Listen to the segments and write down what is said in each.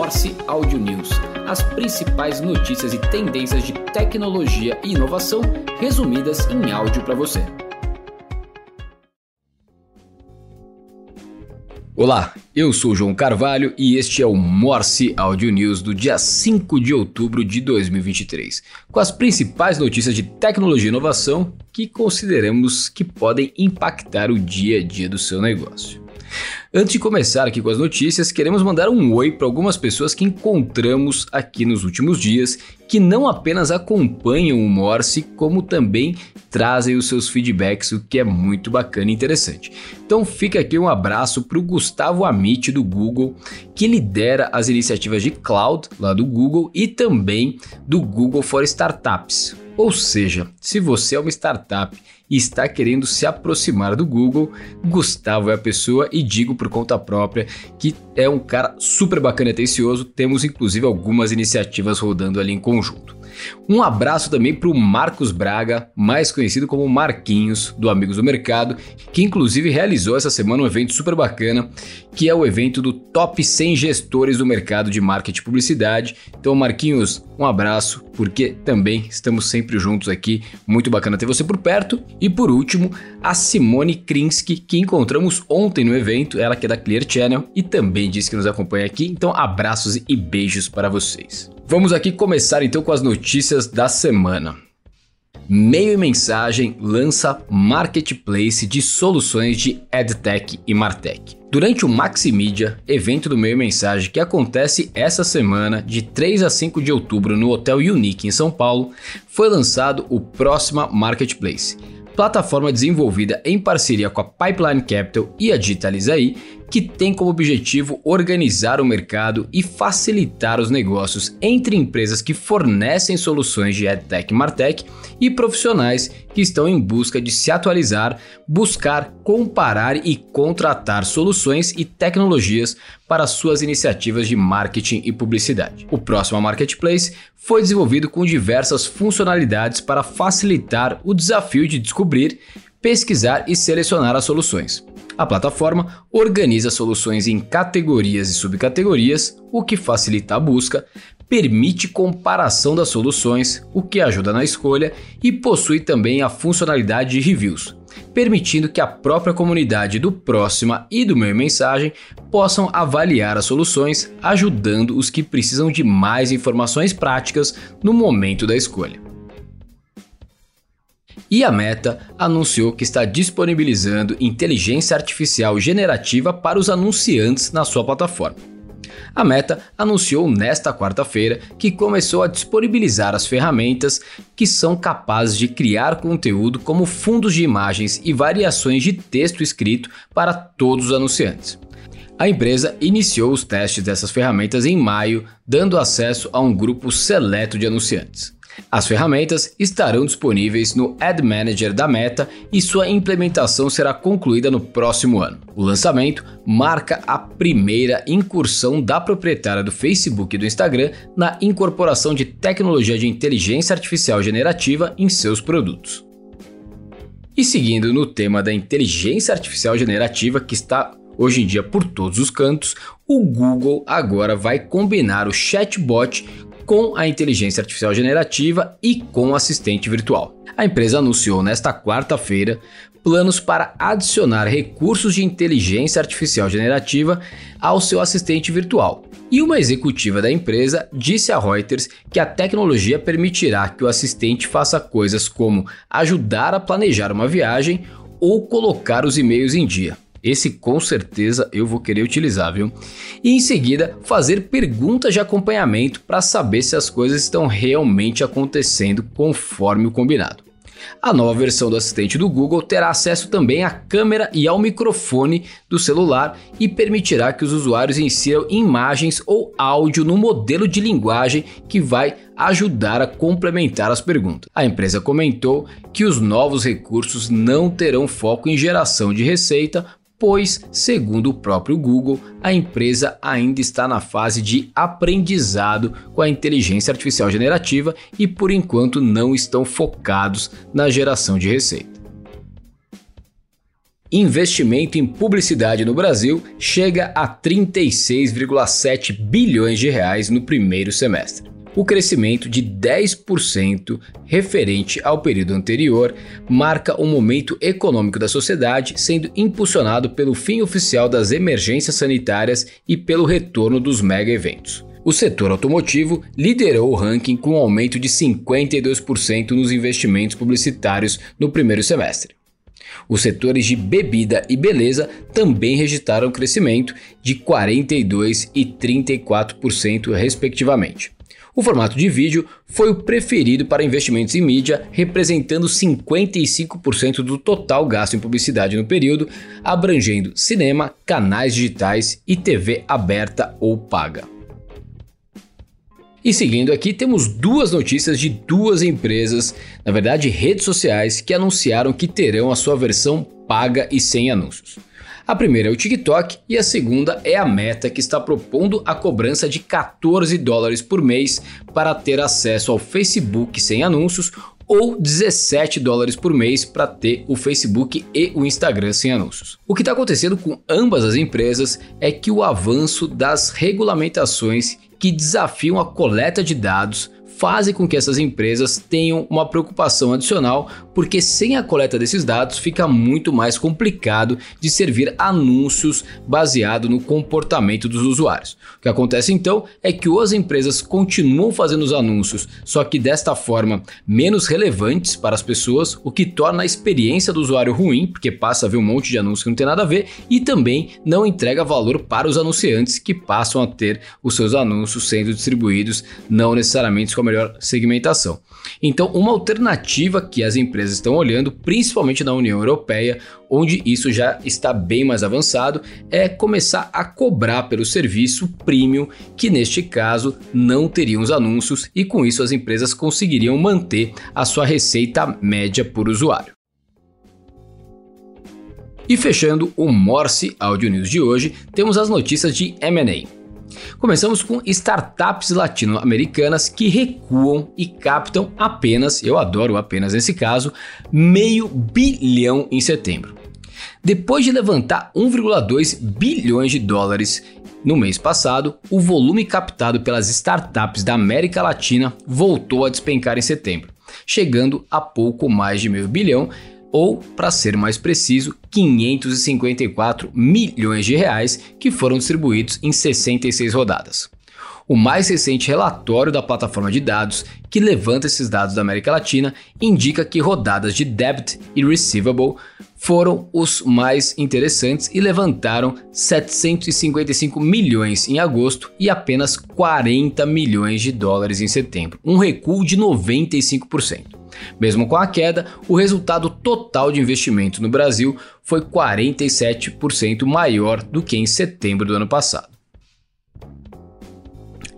Morse Audio News, as principais notícias e tendências de tecnologia e inovação resumidas em áudio para você. Olá, eu sou João Carvalho e este é o Morse Audio News do dia 5 de outubro de 2023, com as principais notícias de tecnologia e inovação que consideramos que podem impactar o dia a dia do seu negócio. Antes de começar aqui com as notícias, queremos mandar um oi para algumas pessoas que encontramos aqui nos últimos dias, que não apenas acompanham o Morse, como também trazem os seus feedbacks, o que é muito bacana e interessante. Então fica aqui um abraço para o Gustavo Amit do Google, que lidera as iniciativas de cloud lá do Google e também do Google for Startups. Ou seja, se você é uma startup e está querendo se aproximar do Google, Gustavo é a pessoa e digo por conta própria que é um cara super bacana e atencioso. Temos inclusive algumas iniciativas rodando ali em conjunto. Um abraço também para o Marcos Braga, mais conhecido como Marquinhos, do Amigos do Mercado, que inclusive realizou essa semana um evento super bacana, que é o evento do Top 100 Gestores do Mercado de Marketing e Publicidade. Então, Marquinhos, um abraço, porque também estamos sempre juntos aqui. Muito bacana ter você por perto. E por último, a Simone Krinsky, que encontramos ontem no evento, ela que é da Clear Channel e também disse que nos acompanha aqui. Então, abraços e beijos para vocês. Vamos aqui começar então com as notícias da semana. Meio e Mensagem lança marketplace de soluções de EdTech e Martech. Durante o Maximedia, evento do Meio e Mensagem que acontece essa semana, de 3 a 5 de outubro, no Hotel Unique em São Paulo, foi lançado o Próxima Marketplace, plataforma desenvolvida em parceria com a Pipeline Capital e a Digitalizaí, que tem como objetivo organizar o mercado e facilitar os negócios entre empresas que fornecem soluções de EdTech e Martech e profissionais que estão em busca de se atualizar, buscar, comparar e contratar soluções e tecnologias para suas iniciativas de marketing e publicidade. O próximo Marketplace foi desenvolvido com diversas funcionalidades para facilitar o desafio de descobrir, pesquisar e selecionar as soluções. A plataforma organiza soluções em categorias e subcategorias, o que facilita a busca, permite comparação das soluções, o que ajuda na escolha, e possui também a funcionalidade de reviews, permitindo que a própria comunidade do Próxima e do Meu Mensagem possam avaliar as soluções, ajudando os que precisam de mais informações práticas no momento da escolha. E a Meta anunciou que está disponibilizando inteligência artificial generativa para os anunciantes na sua plataforma. A Meta anunciou nesta quarta-feira que começou a disponibilizar as ferramentas que são capazes de criar conteúdo como fundos de imagens e variações de texto escrito para todos os anunciantes. A empresa iniciou os testes dessas ferramentas em maio, dando acesso a um grupo seleto de anunciantes. As ferramentas estarão disponíveis no Ad Manager da Meta e sua implementação será concluída no próximo ano. O lançamento marca a primeira incursão da proprietária do Facebook e do Instagram na incorporação de tecnologia de inteligência artificial generativa em seus produtos. E seguindo no tema da inteligência artificial generativa que está hoje em dia por todos os cantos, o Google agora vai combinar o chatbot com a inteligência artificial generativa e com o assistente virtual. A empresa anunciou nesta quarta-feira planos para adicionar recursos de inteligência artificial generativa ao seu assistente virtual. E uma executiva da empresa disse a Reuters que a tecnologia permitirá que o assistente faça coisas como ajudar a planejar uma viagem ou colocar os e-mails em dia. Esse com certeza eu vou querer utilizar, viu? E em seguida, fazer perguntas de acompanhamento para saber se as coisas estão realmente acontecendo conforme o combinado. A nova versão do assistente do Google terá acesso também à câmera e ao microfone do celular e permitirá que os usuários insiram imagens ou áudio no modelo de linguagem que vai ajudar a complementar as perguntas. A empresa comentou que os novos recursos não terão foco em geração de receita, pois, segundo o próprio Google, a empresa ainda está na fase de aprendizado com a inteligência artificial generativa e por enquanto não estão focados na geração de receita. investimento em publicidade no Brasil chega a 36,7 bilhões de reais no primeiro semestre. O crescimento de 10% referente ao período anterior marca um momento econômico da sociedade sendo impulsionado pelo fim oficial das emergências sanitárias e pelo retorno dos mega eventos. O setor automotivo liderou o ranking com um aumento de 52% nos investimentos publicitários no primeiro semestre. Os setores de bebida e beleza também registraram crescimento de 42% e 34%, respectivamente. O formato de vídeo foi o preferido para investimentos em mídia, representando 55% do total gasto em publicidade no período, abrangendo cinema, canais digitais e TV aberta ou paga. E seguindo aqui, temos duas notícias de duas empresas, na verdade redes sociais, que anunciaram que terão a sua versão paga e sem anúncios. A primeira é o TikTok e a segunda é a Meta, que está propondo a cobrança de 14 dólares por mês para ter acesso ao Facebook sem anúncios ou 17 dólares por mês para ter o Facebook e o Instagram sem anúncios. O que está acontecendo com ambas as empresas é que o avanço das regulamentações que desafiam a coleta de dados fazem com que essas empresas tenham uma preocupação adicional, porque sem a coleta desses dados fica muito mais complicado de servir anúncios baseado no comportamento dos usuários. O que acontece então é que as empresas continuam fazendo os anúncios, só que desta forma menos relevantes para as pessoas, o que torna a experiência do usuário ruim, porque passa a ver um monte de anúncios que não tem nada a ver, e também não entrega valor para os anunciantes que passam a ter os seus anúncios sendo distribuídos não necessariamente com a melhor segmentação. Então, uma alternativa que as empresas estão olhando, principalmente na União Europeia, onde isso já está bem mais avançado, é começar a cobrar pelo serviço premium, que neste caso não teriam os anúncios e com isso as empresas conseguiriam manter a sua receita média por usuário. E fechando o Morse Audio News de hoje, temos as notícias de M&A. Começamos com startups latino-americanas que recuam e captam apenas, eu adoro apenas nesse caso, meio bilhão em setembro. Depois de levantar 1,2 bilhões de dólares no mês passado, o volume captado pelas startups da América Latina voltou a despencar em setembro, chegando a pouco mais de meio bilhão ou, para ser mais preciso, 554 milhões de reais que foram distribuídos em 66 rodadas. O mais recente relatório da plataforma de dados, que levanta esses dados da América Latina, indica que rodadas de debit e receivable foram os mais interessantes e levantaram 755 milhões em agosto e apenas 40 milhões de dólares em setembro, um recuo de 95%. Mesmo com a queda, o resultado total de investimento no Brasil foi 47% maior do que em setembro do ano passado.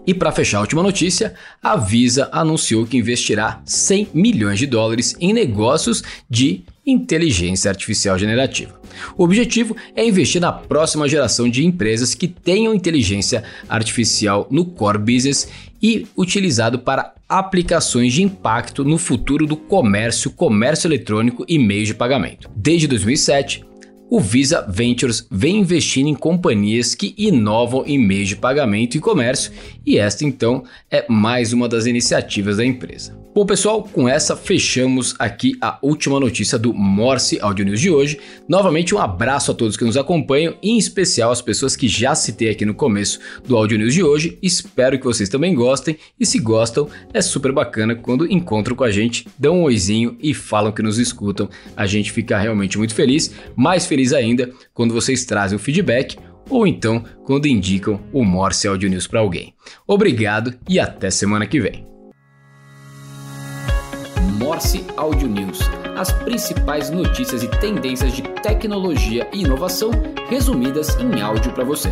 E para fechar a última notícia, a Visa anunciou que investirá 100 milhões de dólares em negócios de inteligência artificial generativa. O objetivo é investir na próxima geração de empresas que tenham inteligência artificial no core business e utilizado para aplicações de impacto no futuro do comércio, comércio eletrônico e meios de pagamento. Desde 2007, o Visa Ventures vem investindo em companhias que inovam em meios de pagamento e comércio, e esta então é mais uma das iniciativas da empresa. Bom, pessoal, com essa fechamos aqui a última notícia do Morse Audio News de hoje. Novamente, um abraço a todos que nos acompanham, em especial as pessoas que já citei aqui no começo do Audio News de hoje. Espero que vocês também gostem, e se gostam, é super bacana quando encontram com a gente, dão um oizinho e falam que nos escutam. A gente fica realmente muito feliz, mais feliz ainda quando vocês trazem o feedback ou então quando indicam o Morse Audio News para alguém. Obrigado e até semana que vem. Morse Audio News. As principais notícias e tendências de tecnologia e inovação resumidas em áudio para você.